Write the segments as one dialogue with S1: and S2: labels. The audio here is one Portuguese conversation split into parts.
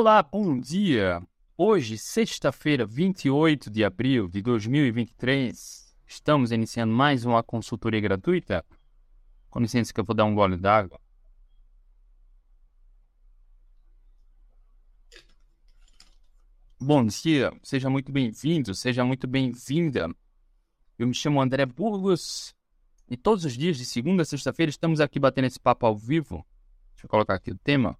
S1: Olá, bom dia! Hoje, sexta-feira, 28 de abril de 2023, estamos iniciando mais uma consultoria gratuita. Com licença que eu vou dar um gole d'água. Bom dia, seja muito bem-vindo, seja muito bem-vinda. Eu me chamo André Burgos e todos os dias, de segunda a sexta-feira, estamos aqui batendo esse papo ao vivo. Deixa eu colocar aqui o tema.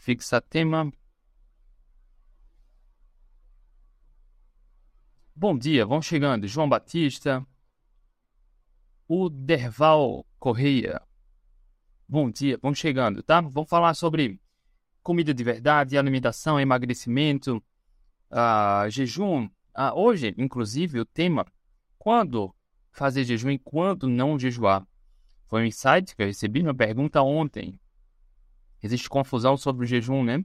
S1: Fixa tema. Bom dia, vão chegando João Batista, o Derval Correia. Bom dia, vão chegando, tá? Vamos falar sobre comida de verdade, alimentação, emagrecimento, uh, jejum. Uh, hoje, inclusive, o tema quando fazer jejum e quando não jejuar. Foi um insight que eu recebi uma pergunta ontem existe confusão sobre o jejum, né?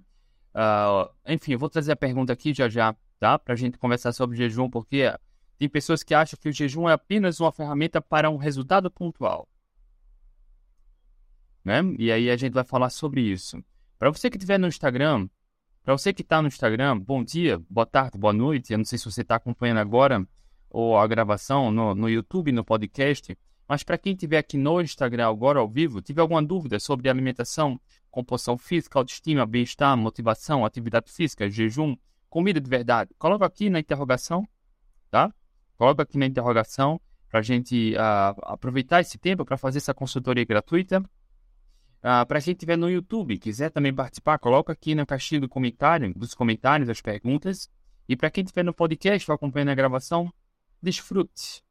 S1: Uh, enfim, eu vou trazer a pergunta aqui já já, tá? Para a gente conversar sobre o jejum, porque tem pessoas que acham que o jejum é apenas uma ferramenta para um resultado pontual. Né? E aí a gente vai falar sobre isso. Para você que estiver no Instagram, para você que está no Instagram, bom dia, boa tarde, boa noite. Eu não sei se você está acompanhando agora ou a gravação no, no YouTube, no podcast. Mas para quem estiver aqui no Instagram agora ao vivo, tiver alguma dúvida sobre alimentação, composição física, autoestima, bem-estar, motivação, atividade física, jejum, comida de verdade, coloca aqui na interrogação, tá? Coloca aqui na interrogação para a gente uh, aproveitar esse tempo para fazer essa consultoria gratuita. Uh, para quem estiver no YouTube, quiser também participar, coloca aqui na caixinha do comentário, dos comentários as perguntas. E para quem estiver no podcast acompanhando a gravação, desfrute.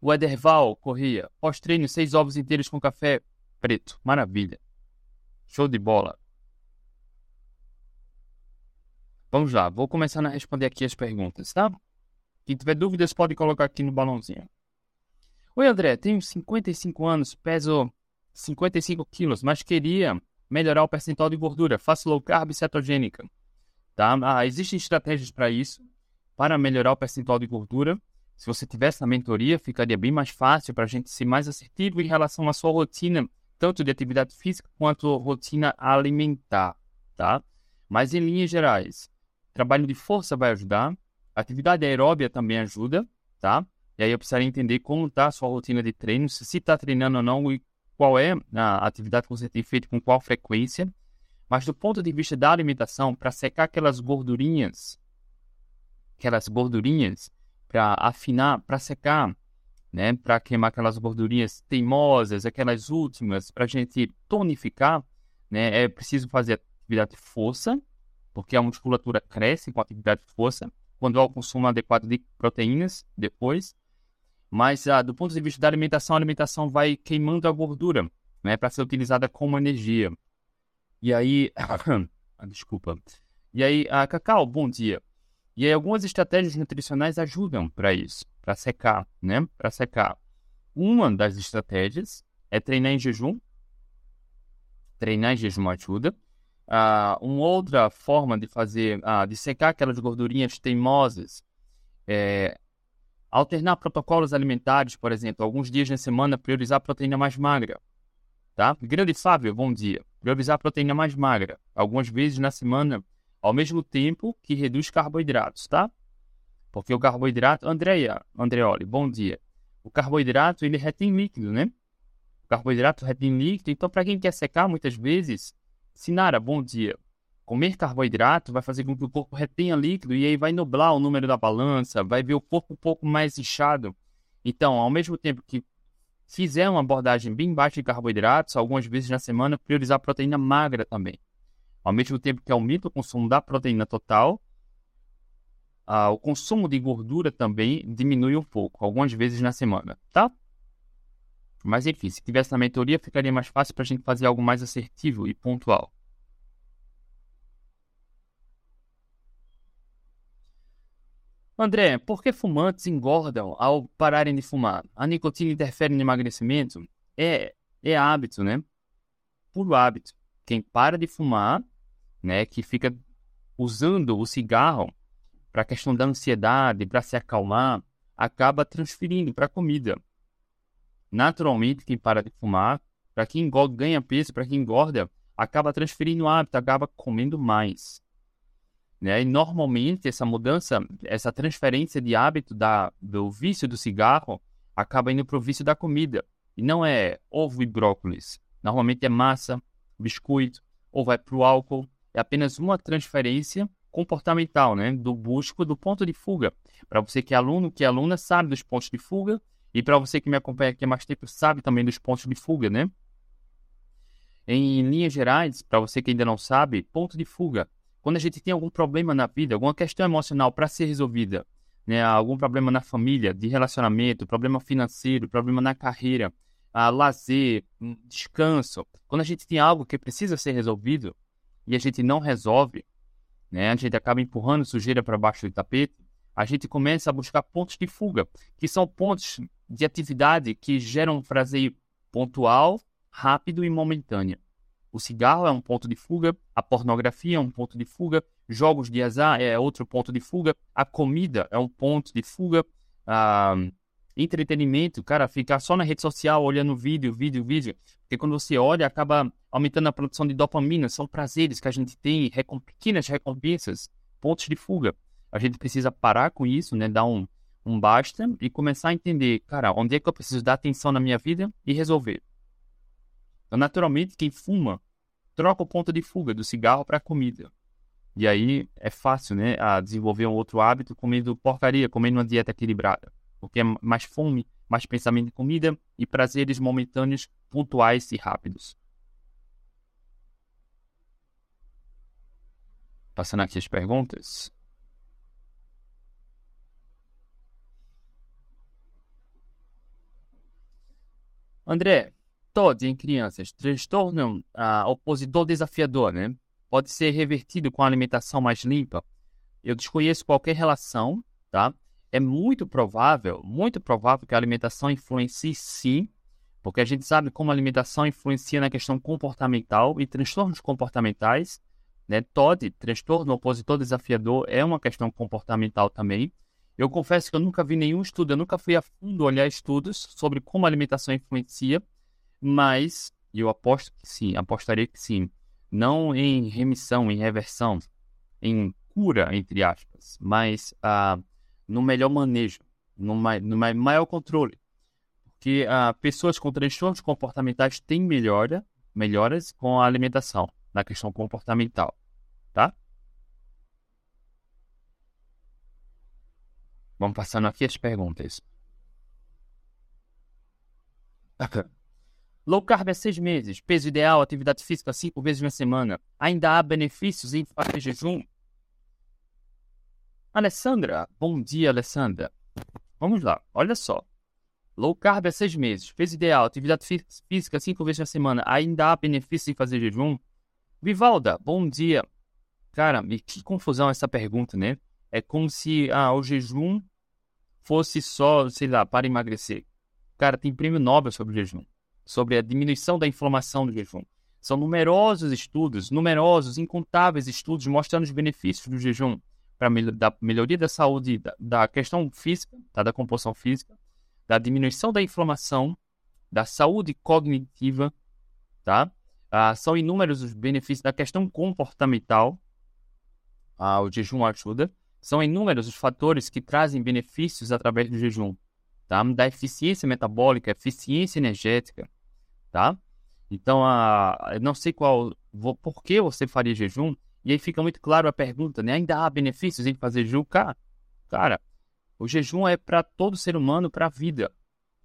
S1: O Ederval Corria. Pós-treino, seis ovos inteiros com café preto. Maravilha. Show de bola. Vamos lá, vou começar a responder aqui as perguntas, tá? Quem tiver dúvidas pode colocar aqui no balãozinho. Oi, André, tenho 55 anos, peso 55 quilos, mas queria melhorar o percentual de gordura. Faço low carb cetogênica. Tá? Ah, existem estratégias para isso, para melhorar o percentual de gordura. Se você tivesse na mentoria, ficaria bem mais fácil para a gente ser mais assertivo em relação à sua rotina, tanto de atividade física quanto rotina alimentar, tá? Mas em linhas gerais, trabalho de força vai ajudar, atividade aeróbia também ajuda, tá? E aí eu precisaria entender como está a sua rotina de treino, se está treinando ou não e qual é a atividade que você tem feito com qual frequência. Mas do ponto de vista da alimentação, para secar aquelas gordurinhas, aquelas gordurinhas, para afinar, para secar, né? Para queimar aquelas gordurinhas teimosas, aquelas últimas, para a gente tonificar, né? É preciso fazer atividade de força, porque a musculatura cresce com atividade de força, quando há o consumo adequado de proteínas depois. Mas ah, do ponto de vista da alimentação, a alimentação vai queimando a gordura, né? Para ser utilizada como energia. E aí, ah, desculpa. E aí, ah, Cacau, bom dia. E aí, algumas estratégias nutricionais ajudam para isso, para secar, né? Para secar. Uma das estratégias é treinar em jejum. Treinar em jejum ajuda. Uh, uma outra forma de fazer, uh, de secar aquelas gordurinhas teimosas, é alternar protocolos alimentares, por exemplo, alguns dias na semana priorizar proteína mais magra, tá? Grande Fábio, bom dia. Priorizar proteína mais magra, algumas vezes na semana ao mesmo tempo que reduz carboidratos, tá? Porque o carboidrato, Andreia, Andreoli, bom dia. O carboidrato ele retém líquido, né? O carboidrato retém líquido, então para quem quer secar muitas vezes, Sinara, bom dia. Comer carboidrato vai fazer com que o corpo retenha líquido e aí vai nublar o número da balança, vai ver o corpo um pouco mais inchado. Então, ao mesmo tempo que fizer uma abordagem bem baixa de carboidratos, algumas vezes na semana, priorizar proteína magra também. Ao mesmo tempo que aumenta o consumo da proteína total, ah, o consumo de gordura também diminui um pouco, algumas vezes na semana, tá? Mas enfim, se tivesse na mentoria, ficaria mais fácil para a gente fazer algo mais assertivo e pontual. André, por que fumantes engordam ao pararem de fumar? A nicotina interfere no emagrecimento? É, é hábito, né? Puro hábito quem para de fumar, né, que fica usando o cigarro para a questão da ansiedade, para se acalmar, acaba transferindo para a comida. Naturalmente, quem para de fumar, para quem engorda, ganha peso, para quem engorda, acaba transferindo o hábito, acaba comendo mais. Né? E normalmente essa mudança, essa transferência de hábito da, do vício do cigarro acaba indo para o vício da comida. E não é ovo e brócolis. Normalmente é massa, biscoito, ou vai para o álcool. É apenas uma transferência comportamental, né? Do busco, do ponto de fuga. Para você que é aluno, que é aluna, sabe dos pontos de fuga. E para você que me acompanha aqui há mais tempo, sabe também dos pontos de fuga, né? Em linhas gerais, para você que ainda não sabe, ponto de fuga. Quando a gente tem algum problema na vida, alguma questão emocional para ser resolvida, né? algum problema na família, de relacionamento, problema financeiro, problema na carreira, a lazer, descanso. Quando a gente tem algo que precisa ser resolvido e a gente não resolve, né, a gente acaba empurrando sujeira para baixo do tapete, a gente começa a buscar pontos de fuga, que são pontos de atividade que geram um prazer pontual, rápido e momentâneo. O cigarro é um ponto de fuga, a pornografia é um ponto de fuga, jogos de azar é outro ponto de fuga, a comida é um ponto de fuga, a entretenimento, cara, ficar só na rede social olhando vídeo, vídeo, vídeo. Porque quando você olha, acaba aumentando a produção de dopamina. São prazeres que a gente tem, recomp pequenas recompensas, pontos de fuga. A gente precisa parar com isso, né? Dar um, um basta e começar a entender, cara, onde é que eu preciso dar atenção na minha vida e resolver. Então, naturalmente, quem fuma troca o ponto de fuga do cigarro para a comida. E aí é fácil, né, a desenvolver um outro hábito comendo porcaria, comendo uma dieta equilibrada porque é mais fome, mais pensamento em comida e prazeres momentâneos, pontuais e rápidos. Passando aqui as perguntas. André, todos em crianças, transtorno ah, opositor desafiador, né? Pode ser revertido com alimentação mais limpa. Eu desconheço qualquer relação, tá? É muito provável, muito provável que a alimentação influencie sim, porque a gente sabe como a alimentação influencia na questão comportamental e transtornos comportamentais. Né? TOD, transtorno opositor desafiador, é uma questão comportamental também. Eu confesso que eu nunca vi nenhum estudo, eu nunca fui a fundo olhar estudos sobre como a alimentação influencia, mas eu aposto que sim, apostaria que sim. Não em remissão, em reversão, em cura, entre aspas, mas uh, no melhor manejo, no, no maior controle. Porque uh, pessoas com transtornos comportamentais têm melhora, melhoras com a alimentação, na questão comportamental, tá? Vamos passando aqui as perguntas. Low carb é seis meses, peso ideal, atividade física cinco vezes na semana. Ainda há benefícios em fazer jejum? Alessandra, bom dia, Alessandra. Vamos lá, olha só. Low carb há seis meses, peso ideal, atividade física cinco vezes na semana, ainda há benefício em fazer jejum? Vivalda, bom dia. Cara, que confusão essa pergunta, né? É como se ah, o jejum fosse só, sei lá, para emagrecer. Cara, tem prêmio Nobel sobre o jejum, sobre a diminuição da inflamação do jejum. São numerosos estudos, numerosos, incontáveis estudos mostrando os benefícios do jejum para da melhoria da saúde, da, da questão física, tá? da composição física, da diminuição da inflamação, da saúde cognitiva, tá? Ah, são inúmeros os benefícios da questão comportamental. Ah, o jejum ajuda. São inúmeros os fatores que trazem benefícios através do jejum, tá? Da eficiência metabólica, eficiência energética, tá? Então, ah, eu não sei qual, por que você faria jejum, e aí fica muito claro a pergunta, né? Ainda há benefícios em fazer jejum? Cara, cara o jejum é para todo ser humano, para a vida.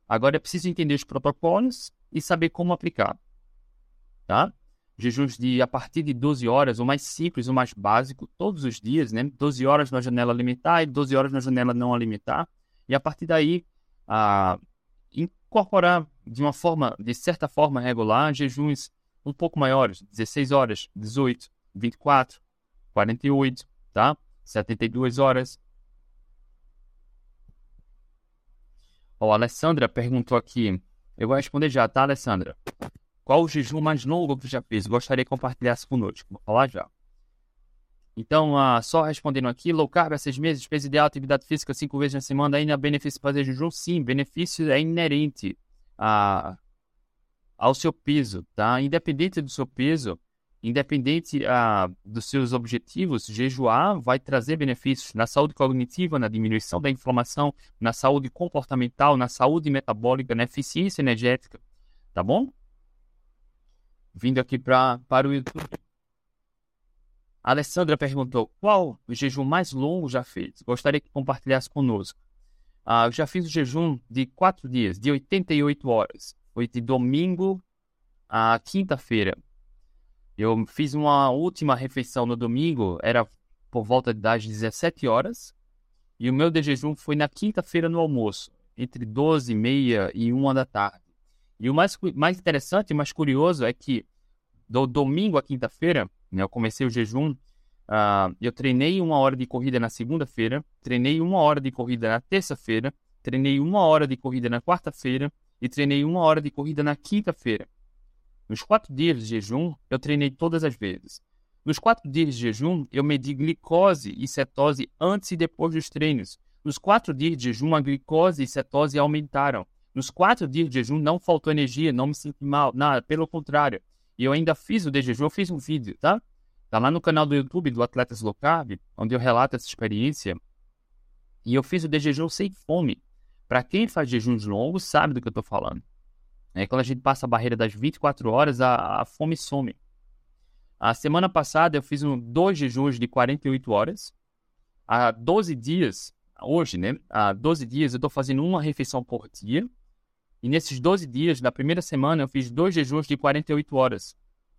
S1: Agora é preciso entender os protocolos e saber como aplicar. Tá? Jejuns de a partir de 12 horas, o mais simples, o mais básico, todos os dias, né? 12 horas na janela alimentar e 12 horas na janela não alimentar. E a partir daí, a, incorporar de uma forma, de certa forma regular, jejuns um pouco maiores, 16 horas, 18, 24, 48, tá? 72 horas. Ó, a Alessandra perguntou aqui. Eu vou responder já, tá, Alessandra? Qual o jejum mais longo que já fez? Gostaria que compartilhasse conosco. Vou falar já. Então, uh, só respondendo aqui, low carb há seis meses, peso ideal, atividade física cinco vezes na semana, ainda benefício fazer jejum? Sim, benefício é inerente. a, ao seu peso, tá? Independente do seu peso, independente a, dos seus objetivos, jejuar vai trazer benefícios na saúde cognitiva, na diminuição da inflamação, na saúde comportamental, na saúde metabólica, na eficiência energética, tá bom? Vindo aqui pra, para o YouTube. A Alessandra perguntou: qual o jejum mais longo já fez? Gostaria que compartilhasse conosco. Ah, eu já fiz o jejum de quatro dias, de 88 horas. Foi de domingo a quinta-feira. Eu fiz uma última refeição no domingo, era por volta das 17 horas. E o meu de jejum foi na quinta-feira no almoço, entre 12 e meia e 1 da tarde. E o mais, mais interessante mais curioso é que do domingo à quinta-feira, né, eu comecei o jejum, uh, eu treinei uma hora de corrida na segunda-feira, treinei uma hora de corrida na terça-feira, treinei uma hora de corrida na quarta-feira e treinei uma hora de corrida na quinta-feira. Nos quatro dias de jejum, eu treinei todas as vezes. Nos quatro dias de jejum, eu medi glicose e cetose antes e depois dos treinos. Nos quatro dias de jejum, a glicose e cetose aumentaram. Nos quatro dias de jejum, não faltou energia, não me senti mal, nada, pelo contrário. E eu ainda fiz o de jejum, eu fiz um vídeo, tá? Tá lá no canal do YouTube do Atletas Low Carb, onde eu relato essa experiência. E eu fiz o de jejum sem fome. Para quem faz jejuns longos, sabe do que eu tô falando. É, quando a gente passa a barreira das 24 horas, a, a fome some. A semana passada eu fiz um, dois jejuns de 48 horas. Há 12 dias, hoje, né? Há 12 dias eu estou fazendo uma refeição por dia. E nesses 12 dias, na primeira semana, eu fiz dois jejuns de 48 horas.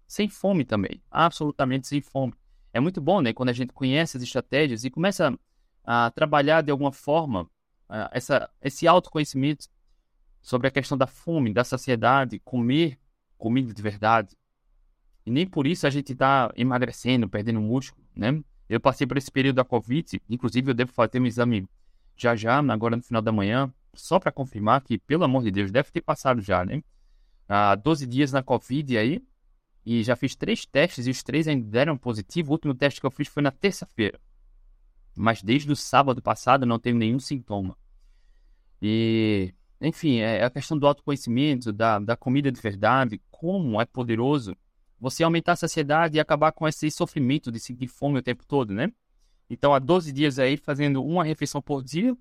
S1: Sem fome também. Absolutamente sem fome. É muito bom, né? Quando a gente conhece as estratégias e começa a trabalhar de alguma forma essa, esse autoconhecimento sobre a questão da fome, da saciedade, comer comida de verdade. E nem por isso a gente está emagrecendo, perdendo músculo, né? Eu passei por esse período da Covid, inclusive eu devo fazer um exame já já, agora no final da manhã, só para confirmar que, pelo amor de Deus, deve ter passado já, né? Há 12 dias na Covid aí, e já fiz três testes e os três ainda deram positivo. O último teste que eu fiz foi na terça-feira. Mas desde o sábado passado não tenho nenhum sintoma. E, enfim, é, é a questão do autoconhecimento, da, da comida de verdade, como é poderoso você aumentar a saciedade e acabar com esse sofrimento de sentir fome o tempo todo, né? Então, há 12 dias aí, fazendo uma refeição por dia,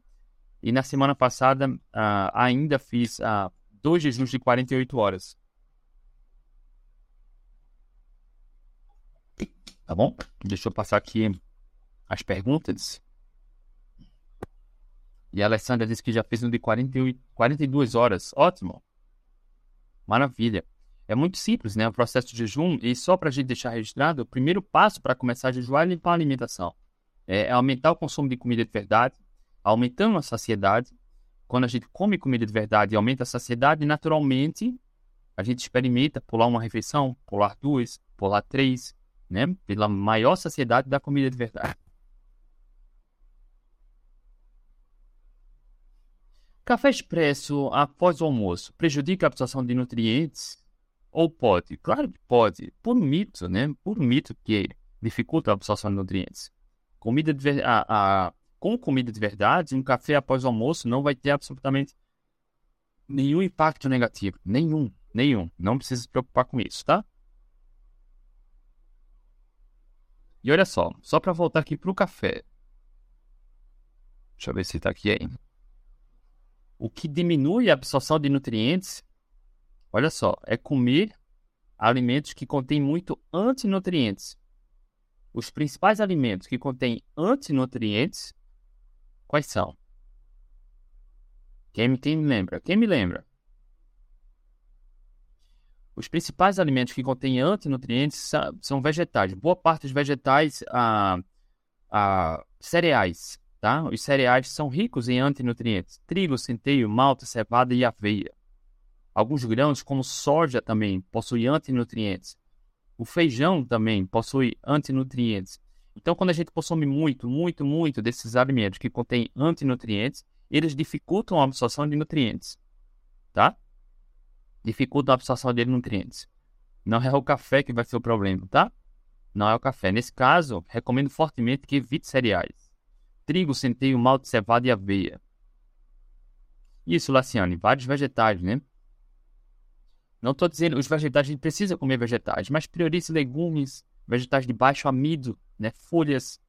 S1: e na semana passada uh, ainda fiz uh, dois jejuns de 48 horas. Tá bom? Deixa eu passar aqui as perguntas. E a Alessandra disse que já fez um de 48, 42 horas. Ótimo. Maravilha. É muito simples, né? O processo de jejum. E só para a gente deixar registrado, o primeiro passo para começar a jejuar é limpar a alimentação. É, é aumentar o consumo de comida de verdade, aumentando a saciedade. Quando a gente come comida de verdade e aumenta a saciedade, naturalmente a gente experimenta pular uma refeição, pular duas, pular três, né? Pela maior saciedade da comida de verdade. Café expresso após o almoço prejudica a absorção de nutrientes? Ou pode? Claro que pode. Por mito, né? Por mito que dificulta a absorção de nutrientes. Comida de, a, com comida de verdade, um café após o almoço não vai ter absolutamente nenhum impacto negativo. Nenhum, nenhum. Não precisa se preocupar com isso, tá? E olha só, só para voltar aqui para o café. Deixa eu ver se está aqui ainda. O que diminui a absorção de nutrientes, olha só, é comer alimentos que contêm muito antinutrientes. Os principais alimentos que contêm antinutrientes Quais são? Quem, quem me lembra? Quem me lembra? Os principais alimentos que contêm antinutrientes são vegetais. Boa parte dos vegetais, ah, ah, cereais, tá? Os cereais são ricos em antinutrientes. Trigo, centeio, malta, cevada e aveia. Alguns grãos, como soja, também possuem antinutrientes. O feijão também possui antinutrientes. Então, quando a gente consome muito, muito, muito desses alimentos que contêm antinutrientes, eles dificultam a absorção de nutrientes, tá? Dificultam a absorção de nutrientes. Não é o café que vai ser o problema, tá? Não é o café. Nesse caso, recomendo fortemente que evite cereais. Trigo, centeio, malte, cevada e aveia. Isso, Laciane, vários vegetais, né? Não estou dizendo os vegetais, a gente precisa comer vegetais, mas priorize legumes, vegetais de baixo amido, né? Folhas,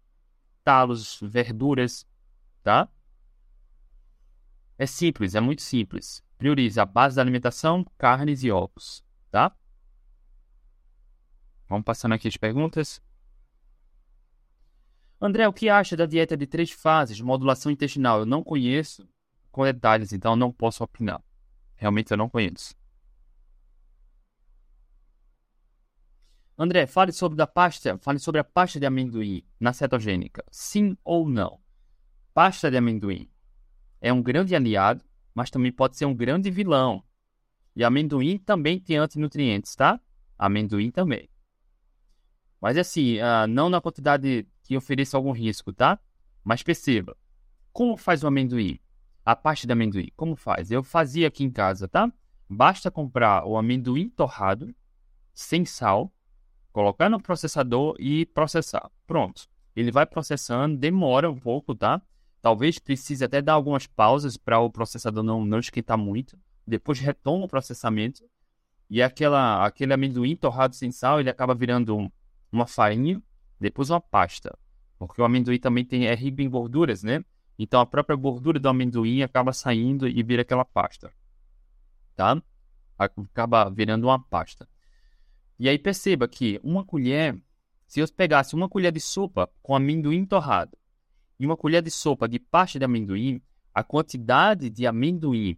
S1: talos, verduras, tá? É simples, é muito simples. Priorize a base da alimentação, carnes e ovos, tá? Vamos passando aqui as perguntas. André, o que acha da dieta de três fases, modulação intestinal? Eu não conheço com detalhes, então não posso opinar. Realmente eu não conheço. André, fale sobre a pasta, fale sobre a pasta de amendoim na cetogênica. Sim ou não? Pasta de amendoim é um grande aliado, mas também pode ser um grande vilão. E amendoim também tem antinutrientes, tá? Amendoim também. Mas assim, uh, não na quantidade que ofereça algum risco, tá? Mas perceba, como faz o amendoim? A pasta de amendoim, como faz? Eu fazia aqui em casa, tá? Basta comprar o amendoim torrado, sem sal, colocar no processador e processar. Pronto. Ele vai processando, demora um pouco, tá? Talvez precise até dar algumas pausas para o processador não, não esquentar muito. Depois retoma o processamento. E aquela, aquele amendoim torrado sem sal, ele acaba virando um, uma farinha, depois uma pasta. Porque o amendoim também tem, é rico em gorduras, né? Então a própria gordura do amendoim acaba saindo e vira aquela pasta. Tá? Acaba virando uma pasta. E aí perceba que uma colher, se eu pegasse uma colher de sopa com amendoim torrado e uma colher de sopa de pasta de amendoim, a quantidade de amendoim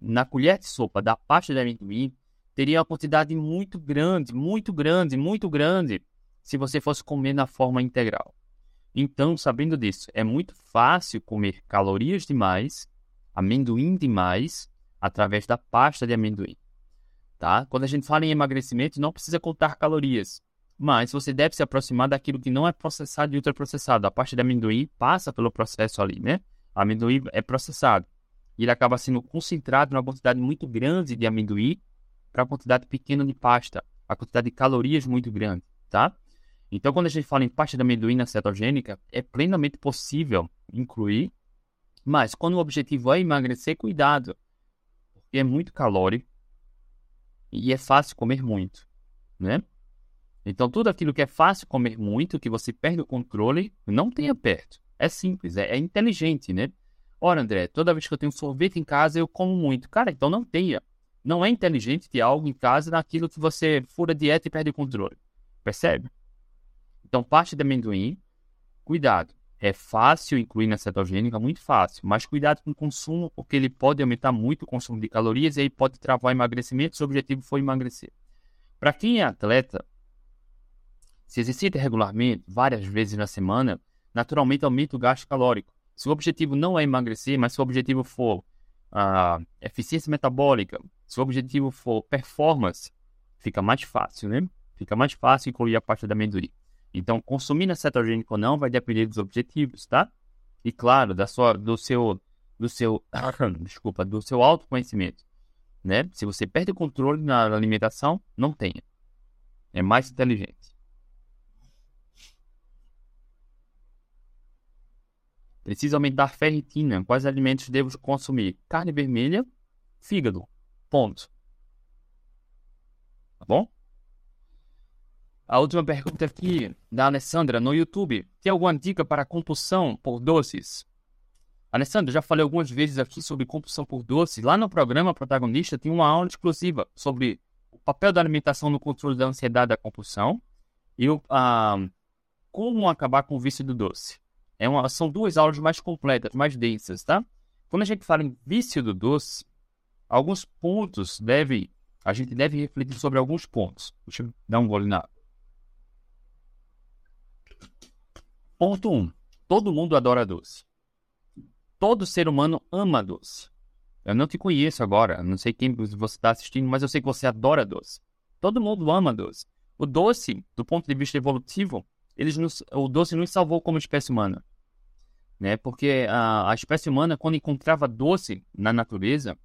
S1: na colher de sopa da pasta de amendoim teria uma quantidade muito grande, muito grande, muito grande, se você fosse comer na forma integral. Então, sabendo disso, é muito fácil comer calorias demais, amendoim demais, através da pasta de amendoim tá? Quando a gente fala em emagrecimento, não precisa contar calorias, mas você deve se aproximar daquilo que não é processado e ultraprocessado. A parte de amendoim passa pelo processo ali, né? Amendoim é processado. E ele acaba sendo concentrado numa quantidade muito grande de amendoim para uma quantidade pequena de pasta, a quantidade de calorias muito grande, tá? Então, quando a gente fala em pasta de amendoim na cetogênica, é plenamente possível incluir, mas quando o objetivo é emagrecer, cuidado, porque é muito calórico, e é fácil comer muito, né? Então, tudo aquilo que é fácil comer muito, que você perde o controle, não tenha perto. É simples, é, é inteligente, né? Ora, André, toda vez que eu tenho sorvete em casa, eu como muito. Cara, então não tenha. Não é inteligente ter algo em casa naquilo que você fura dieta e perde o controle. Percebe? Então, parte de amendoim, cuidado. É fácil incluir na cetogênica, muito fácil, mas cuidado com o consumo, porque ele pode aumentar muito o consumo de calorias e aí pode travar o emagrecimento se o objetivo for emagrecer. Para quem é atleta, se exercita regularmente, várias vezes na semana, naturalmente aumenta o gasto calórico. Se o objetivo não é emagrecer, mas se o objetivo for a eficiência metabólica, se o objetivo for performance, fica mais fácil, né? Fica mais fácil incluir a parte da amendoim. Então, consumir cetogênico ou não vai depender dos objetivos, tá? E claro, da sua, do seu, do seu, desculpa, do seu autoconhecimento, né? Se você perde o controle na alimentação, não tenha. É mais inteligente. Precisa aumentar ferritina. Quais alimentos devo consumir? Carne vermelha, fígado. Ponto. Tá bom? A última pergunta aqui da Alessandra no YouTube. Tem alguma dica para compulsão por doces? Alessandra, já falei algumas vezes aqui sobre compulsão por doces. Lá no programa Protagonista tem uma aula exclusiva sobre o papel da alimentação no controle da ansiedade da compulsão e o, como acabar com o vício do doce. É uma, são duas aulas mais completas, mais densas, tá? Quando a gente fala em vício do doce, alguns pontos deve, a gente deve refletir sobre alguns pontos. Deixa eu dar um gole na Ponto 1. Um, todo mundo adora doce. Todo ser humano ama doce. Eu não te conheço agora, não sei quem você está assistindo, mas eu sei que você adora doce. Todo mundo ama doce. O doce, do ponto de vista evolutivo, eles nos, o doce nos salvou como espécie humana. Né? Porque a, a espécie humana, quando encontrava doce na natureza,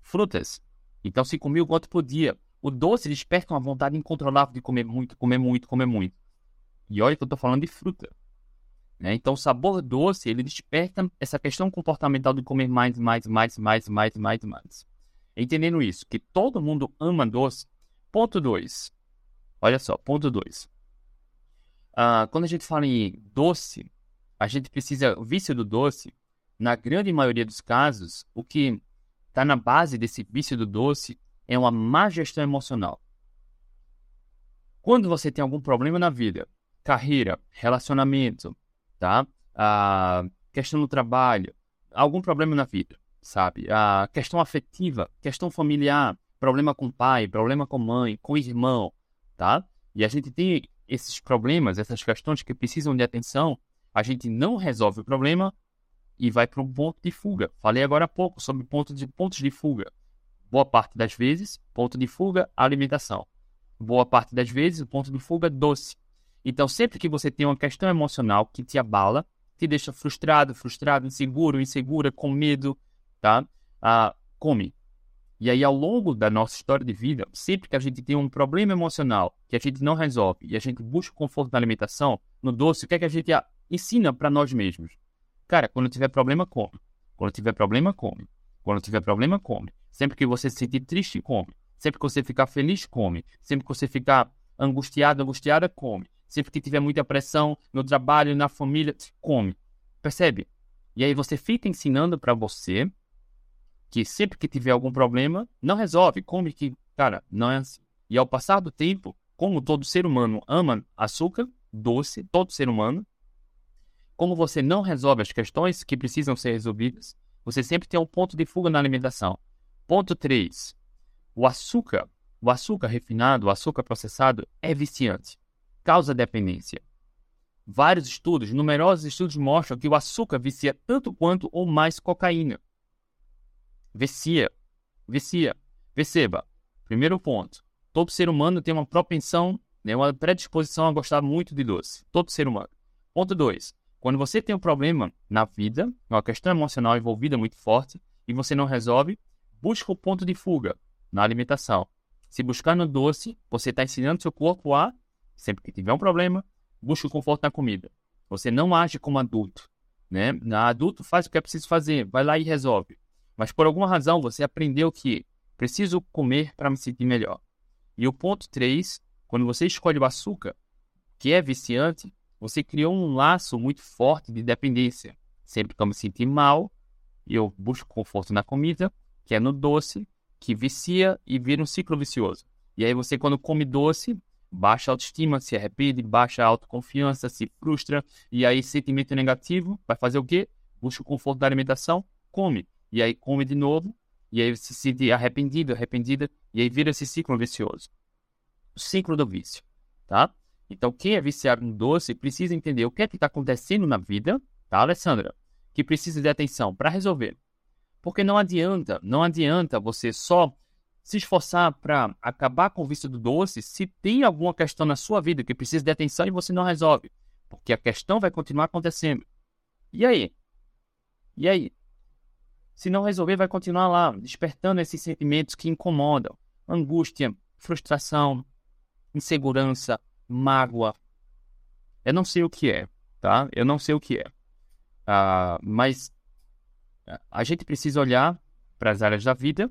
S1: frutas, então se comia o quanto podia. O doce desperta uma vontade incontrolável de comer muito, comer muito, comer muito. E olha que eu estou falando de fruta. Né? Então, o sabor doce, ele desperta essa questão comportamental de comer mais, mais, mais, mais, mais, mais, mais. Entendendo isso, que todo mundo ama doce. Ponto 2. Olha só, ponto 2. Uh, ah, quando a gente fala em doce, a gente precisa, o vício do doce, na grande maioria dos casos, o que está na base desse vício do doce é uma má gestão emocional. Quando você tem algum problema na vida, carreira, relacionamento, tá? A questão do trabalho, algum problema na vida, sabe? A questão afetiva, questão familiar, problema com pai, problema com mãe, com irmão, tá? E a gente tem esses problemas, essas questões que precisam de atenção, a gente não resolve o problema e vai para um ponto de fuga. Falei agora há pouco sobre ponto de, pontos de fuga. Boa parte das vezes, ponto de fuga, alimentação. Boa parte das vezes, o ponto de fuga, doce. Então, sempre que você tem uma questão emocional que te abala, te deixa frustrado, frustrado, inseguro, insegura, com medo, tá? Ah, come. E aí, ao longo da nossa história de vida, sempre que a gente tem um problema emocional que a gente não resolve e a gente busca conforto na alimentação, no doce, o que é que a gente ensina para nós mesmos? Cara, quando tiver problema, come. Quando tiver problema, come. Quando tiver problema, come. Sempre que você se sentir triste, come. Sempre que você ficar feliz, come. Sempre que você ficar angustiado, angustiada, come. Sempre que tiver muita pressão no trabalho, na família, come. Percebe? E aí você fica ensinando para você que sempre que tiver algum problema, não resolve, come que, cara, não é assim. E ao passar do tempo, como todo ser humano ama açúcar, doce, todo ser humano, como você não resolve as questões que precisam ser resolvidas, você sempre tem um ponto de fuga na alimentação. Ponto 3. O açúcar, o açúcar refinado, o açúcar processado é viciante causa dependência. Vários estudos, numerosos estudos mostram que o açúcar vicia tanto quanto ou mais cocaína. Vicia. Vicia. Perceba. Primeiro ponto. Todo ser humano tem uma propensão, né, uma predisposição a gostar muito de doce. Todo ser humano. Ponto 2. Quando você tem um problema na vida, uma questão emocional envolvida muito forte, e você não resolve, busca o ponto de fuga na alimentação. Se buscar no doce, você está ensinando seu corpo a Sempre que tiver um problema, busque o conforto na comida. Você não age como adulto, né? Adulto faz o que é preciso fazer, vai lá e resolve. Mas por alguma razão você aprendeu que preciso comer para me sentir melhor. E o ponto 3, quando você escolhe o açúcar, que é viciante, você criou um laço muito forte de dependência. Sempre que eu me sentir mal, eu busco conforto na comida, que é no doce, que vicia e vira um ciclo vicioso. E aí você, quando come doce, baixa autoestima, se arrepende, baixa autoconfiança, se frustra, e aí sentimento negativo, vai fazer o quê? Busca o conforto da alimentação, come. E aí come de novo, e aí se sente arrependido, arrependida, e aí vira esse ciclo vicioso. O ciclo do vício, tá? Então, quem é viciado no doce precisa entender o que é que está acontecendo na vida, tá, Alessandra? Que precisa de atenção para resolver. Porque não adianta, não adianta você só se esforçar para acabar com o vício do doce se tem alguma questão na sua vida que precisa de atenção e você não resolve. Porque a questão vai continuar acontecendo. E aí? E aí? Se não resolver, vai continuar lá, despertando esses sentimentos que incomodam: angústia, frustração, insegurança, mágoa. Eu não sei o que é, tá? Eu não sei o que é. Uh, mas a gente precisa olhar para as áreas da vida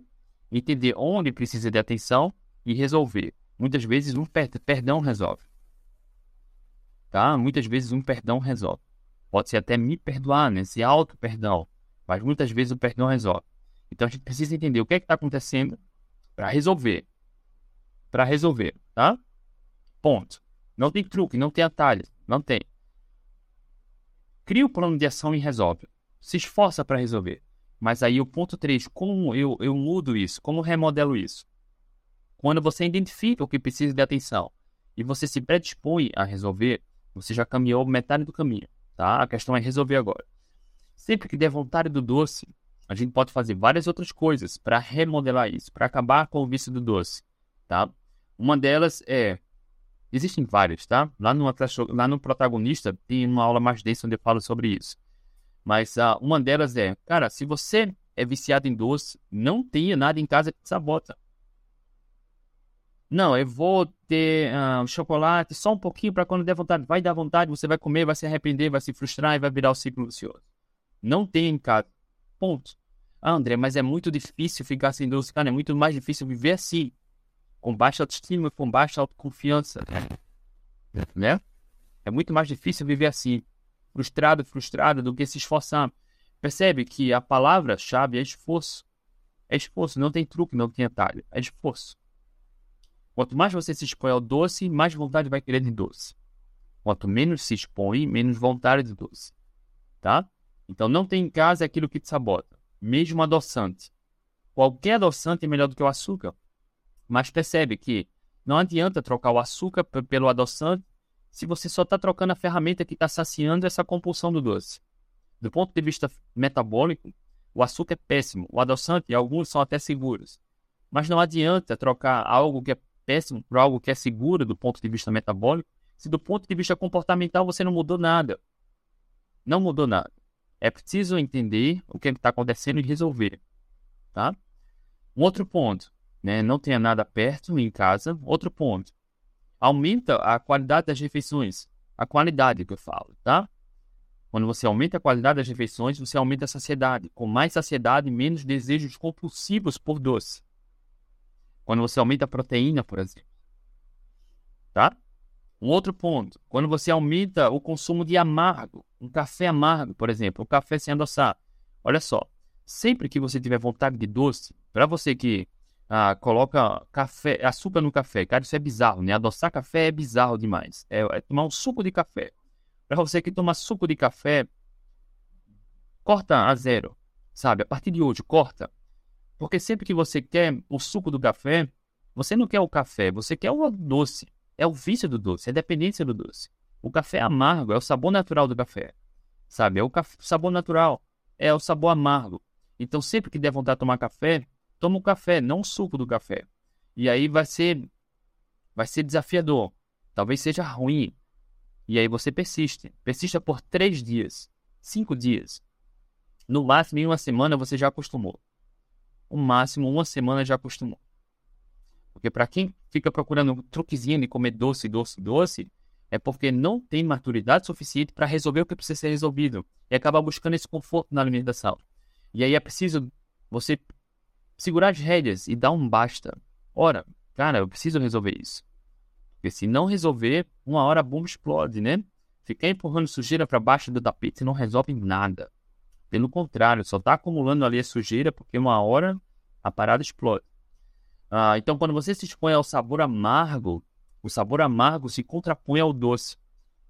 S1: entender onde precisa de atenção e resolver. Muitas vezes um per perdão resolve. Tá? Muitas vezes um perdão resolve. Pode ser até me perdoar, né? Esse auto-perdão. Mas muitas vezes o perdão resolve. Então a gente precisa entender o que é está acontecendo para resolver. Para resolver, tá? Ponto. Não tem truque, não tem atalho. Não tem. Cria o plano de ação e resolve. Se esforça para resolver. Mas aí o ponto 3, como eu, eu mudo isso? Como remodelo isso? Quando você identifica o que precisa de atenção e você se predispõe a resolver, você já caminhou metade do caminho, tá? A questão é resolver agora. Sempre que der vontade do doce, a gente pode fazer várias outras coisas para remodelar isso, para acabar com o vício do doce, tá? Uma delas é existem várias, tá? Lá no, lá no protagonista tem uma aula mais densa onde eu falo sobre isso. Mas uh, uma delas é, cara, se você é viciado em doce, não tenha nada em casa que sabota. Não, eu vou ter uh, chocolate só um pouquinho para quando der vontade. Vai dar vontade, você vai comer, vai se arrepender, vai se frustrar e vai virar o ciclo vicioso. Não tenha em casa. Ponto. Ah, André, mas é muito difícil ficar sem doce. Cara, é muito mais difícil viver assim. Com baixa autoestima, com baixa autoconfiança. Né? É muito mais difícil viver assim. Frustrado, frustrado, do que se esforçar. Percebe que a palavra-chave é esforço. É esforço, não tem truque, não tem atalho. É esforço. Quanto mais você se expõe ao doce, mais vontade vai querer de doce. Quanto menos se expõe, menos vontade de doce. Tá? Então não tem em casa aquilo que te sabota. Mesmo adoçante. Qualquer adoçante é melhor do que o açúcar. Mas percebe que não adianta trocar o açúcar pelo adoçante se você só está trocando a ferramenta que está saciando essa compulsão do doce. Do ponto de vista metabólico, o açúcar é péssimo, o adoçante, alguns são até seguros. Mas não adianta trocar algo que é péssimo por algo que é seguro do ponto de vista metabólico, se do ponto de vista comportamental você não mudou nada. Não mudou nada. É preciso entender o que é está acontecendo e resolver. Tá? Um outro ponto, né? não tenha nada perto em casa. Outro ponto, aumenta a qualidade das refeições. A qualidade que eu falo, tá? Quando você aumenta a qualidade das refeições, você aumenta a saciedade. Com mais saciedade, menos desejos compulsivos por doce. Quando você aumenta a proteína, por exemplo. Tá? Um outro ponto, quando você aumenta o consumo de amargo, um café amargo, por exemplo, um café sem adoçar. Olha só, sempre que você tiver vontade de doce, para você que ah, coloca café, açúcar no café, cara, isso é bizarro, né? Adoçar café é bizarro demais. É, é tomar um suco de café. Para você que toma suco de café, corta a zero, sabe? A partir de hoje, corta. Porque sempre que você quer o suco do café, você não quer o café, você quer o doce. É o vício do doce, é a dependência do doce. O café amargo é o sabor natural do café, sabe? É o sabor natural, é o sabor amargo. Então, sempre que der vontade de tomar café, toma o café, não o suco do café. E aí vai ser, vai ser desafiador. Talvez seja ruim, e aí você persiste. Persista por três dias, cinco dias. No máximo, em uma semana você já acostumou. No máximo, uma semana já acostumou. Porque para quem fica procurando um truquezinho de comer doce, doce, doce, é porque não tem maturidade suficiente para resolver o que precisa ser resolvido. E acaba buscando esse conforto na alimentação. E aí é preciso você segurar as rédeas e dar um basta. Ora, cara, eu preciso resolver isso. Porque se não resolver, uma hora a bomba explode, né? Ficar empurrando sujeira para baixo do tapete não resolve nada. Pelo contrário, só está acumulando ali a sujeira porque uma hora a parada explode. Ah, então, quando você se expõe ao sabor amargo, o sabor amargo se contrapõe ao doce.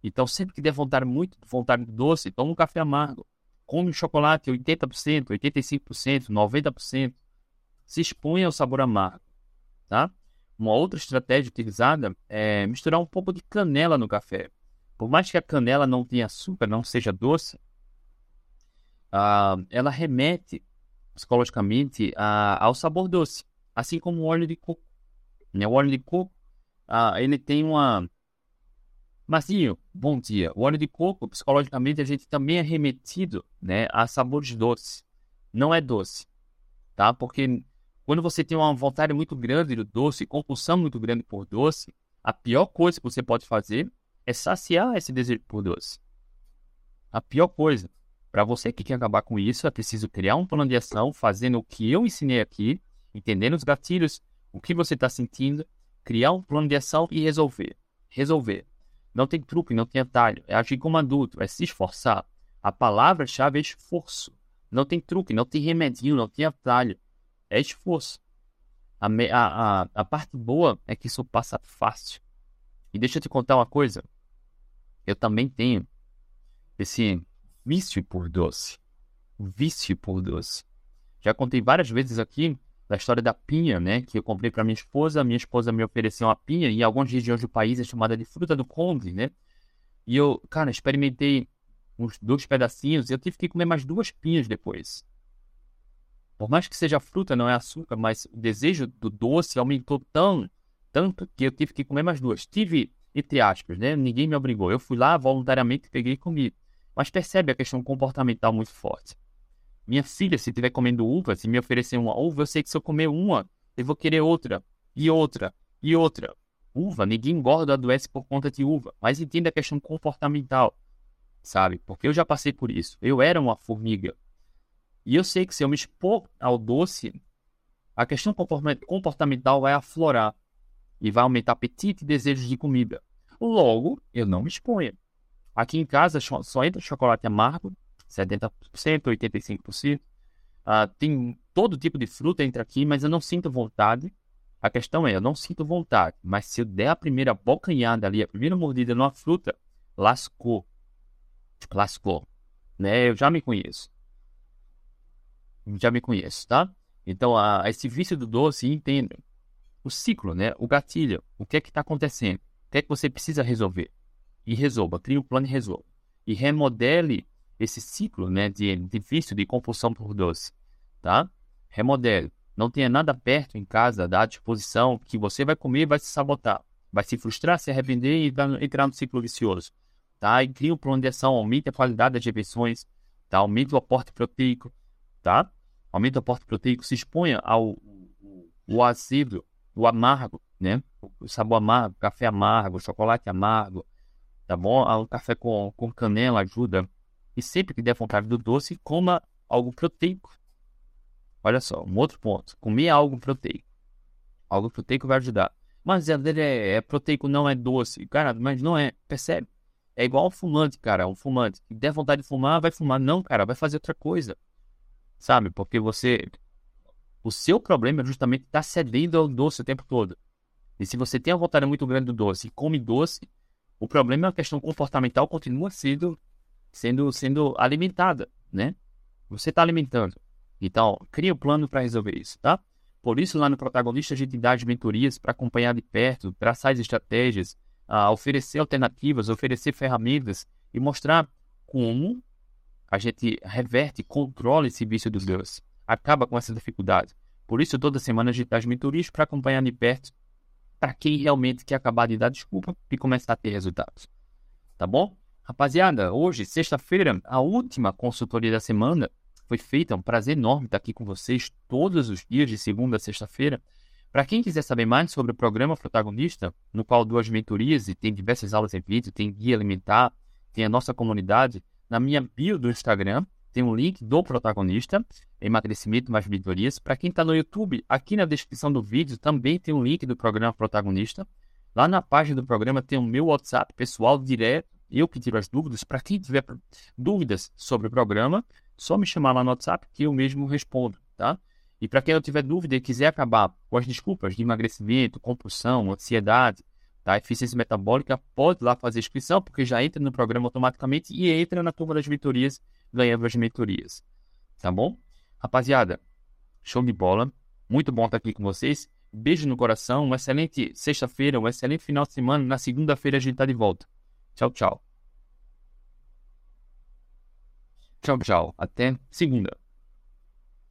S1: Então, sempre que der vontade muito vontade de doce, toma um café amargo. Come um chocolate 80%, 85%, 90%. Se expõe ao sabor amargo, tá? Uma outra estratégia utilizada é misturar um pouco de canela no café. Por mais que a canela não tenha açúcar, não seja doce, uh, ela remete psicologicamente ao sabor doce, assim como o óleo de coco. Né? O óleo de coco uh, ele tem uma. Marcinho, bom dia. O óleo de coco, psicologicamente, a gente também é remetido né, a sabores doces. Não é doce, tá? Porque quando você tem uma vontade muito grande do doce, compulsão muito grande por doce, a pior coisa que você pode fazer é saciar esse desejo por doce. A pior coisa. Para você que quer acabar com isso, é preciso criar um plano de ação, fazendo o que eu ensinei aqui, entendendo os gatilhos, o que você está sentindo, criar um plano de ação e resolver. Resolver. Não tem truque, não tem atalho. É agir como adulto, é se esforçar. A palavra-chave é esforço. Não tem truque, não tem remedinho, não tem atalho é esforço. A, a, a, parte boa é que isso passa fácil. E deixa eu te contar uma coisa. Eu também tenho esse vício por doce. Vício por doce. Já contei várias vezes aqui da história da pinha, né? Que eu comprei para minha esposa. Minha esposa me ofereceu uma pinha. E em algumas regiões do país é chamada de fruta do conde, né? E eu, cara, experimentei uns dois pedacinhos. E eu tive que comer mais duas pinhas depois. Por mais que seja fruta, não é açúcar, mas o desejo do doce aumentou tão, tanto que eu tive que comer mais duas. Tive, entre aspas, né? Ninguém me obrigou. Eu fui lá voluntariamente, peguei e comi. Mas percebe a questão comportamental muito forte. Minha filha, se estiver comendo uva, se me oferecer uma uva, eu sei que se eu comer uma, eu vou querer outra, e outra, e outra. Uva, ninguém engorda adoece por conta de uva. Mas entenda a questão comportamental, sabe? Porque eu já passei por isso. Eu era uma formiga. E eu sei que se eu me expor ao doce, a questão comportamental vai aflorar e vai aumentar apetite e desejos de comida. Logo, eu não me exponho. Aqui em casa só entra chocolate amargo, 70%, 85%. Uh, tem todo tipo de fruta entra aqui, mas eu não sinto vontade. A questão é, eu não sinto vontade, mas se eu der a primeira bocanhada ali, a primeira mordida numa fruta, lascou. Lascou. Né? Eu já me conheço. Já me conheço, tá? Então, a, esse vício do doce, entenda. O ciclo, né? O gatilho. O que é que está acontecendo? O que é que você precisa resolver? E resolva. Crie um plano e resolva. E remodele esse ciclo, né? De, de vício, de compulsão por doce, tá? Remodele. Não tenha nada perto em casa da disposição que você vai comer e vai se sabotar. Vai se frustrar, se arrepender e vai entrar no ciclo vicioso. Tá? E cria um plano de ação, aumente a qualidade das refeições, tá? aumente o aporte proteico, tá? Aumente o aporte proteico, se exponha ao o azedo, o amargo, né? O sabor amargo, café amargo, chocolate amargo, tá bom? O café com, com canela ajuda. E sempre que der vontade do doce, coma algo proteico, Olha só, um outro ponto. Comer algo proteico. Algo proteico vai ajudar. Mas é, é proteico, não é doce. Cara, mas não é. Percebe? É igual um fumante, cara. Um fumante. Se der vontade de fumar, vai fumar. Não, cara, vai fazer outra coisa. Sabe? Porque você. O seu problema é justamente estar tá cedendo ao doce o tempo todo. E se você tem a vontade muito grande do doce e come doce, o problema é a questão comportamental continua sendo, sendo, sendo alimentada, né? Você está alimentando. Então, cria um plano para resolver isso, tá? Por isso, lá no protagonista, a gente dá as mentorias para acompanhar de perto, traçar as estratégias, oferecer alternativas, oferecer ferramentas e mostrar como a gente reverte, controla esse vício dos doces, acaba com essa dificuldade. Por isso, toda semana a gente as mentorias para acompanhar de perto para quem realmente quer acabar de dar desculpa e começar a ter resultados. Tá bom? Rapaziada, hoje, sexta-feira, a última consultoria da semana foi feita. É um prazer enorme estar aqui com vocês todos os dias, de segunda a sexta-feira. Para quem quiser saber mais sobre o programa Protagonista, no qual duas mentorias e tem diversas aulas em vídeo, tem guia alimentar, tem a nossa comunidade, na minha bio do Instagram tem um link do protagonista, emagrecimento mais mentorias. Para quem está no YouTube, aqui na descrição do vídeo também tem um link do programa Protagonista. Lá na página do programa tem o meu WhatsApp pessoal direto, eu que tiro as dúvidas. Para quem tiver dúvidas sobre o programa, só me chamar lá no WhatsApp que eu mesmo respondo, tá? E para quem não tiver dúvida e quiser acabar com as desculpas de emagrecimento, compulsão, ansiedade, tá? eficiência metabólica, pode lá fazer inscrição, porque já entra no programa automaticamente e entra na turma das mentorias, ganhando as mentorias. Tá bom? Rapaziada, show de bola. Muito bom estar aqui com vocês. Beijo no coração, uma excelente sexta-feira, um excelente final de semana. Na segunda-feira a gente tá de volta. Tchau, tchau. Tchau, tchau. Até segunda.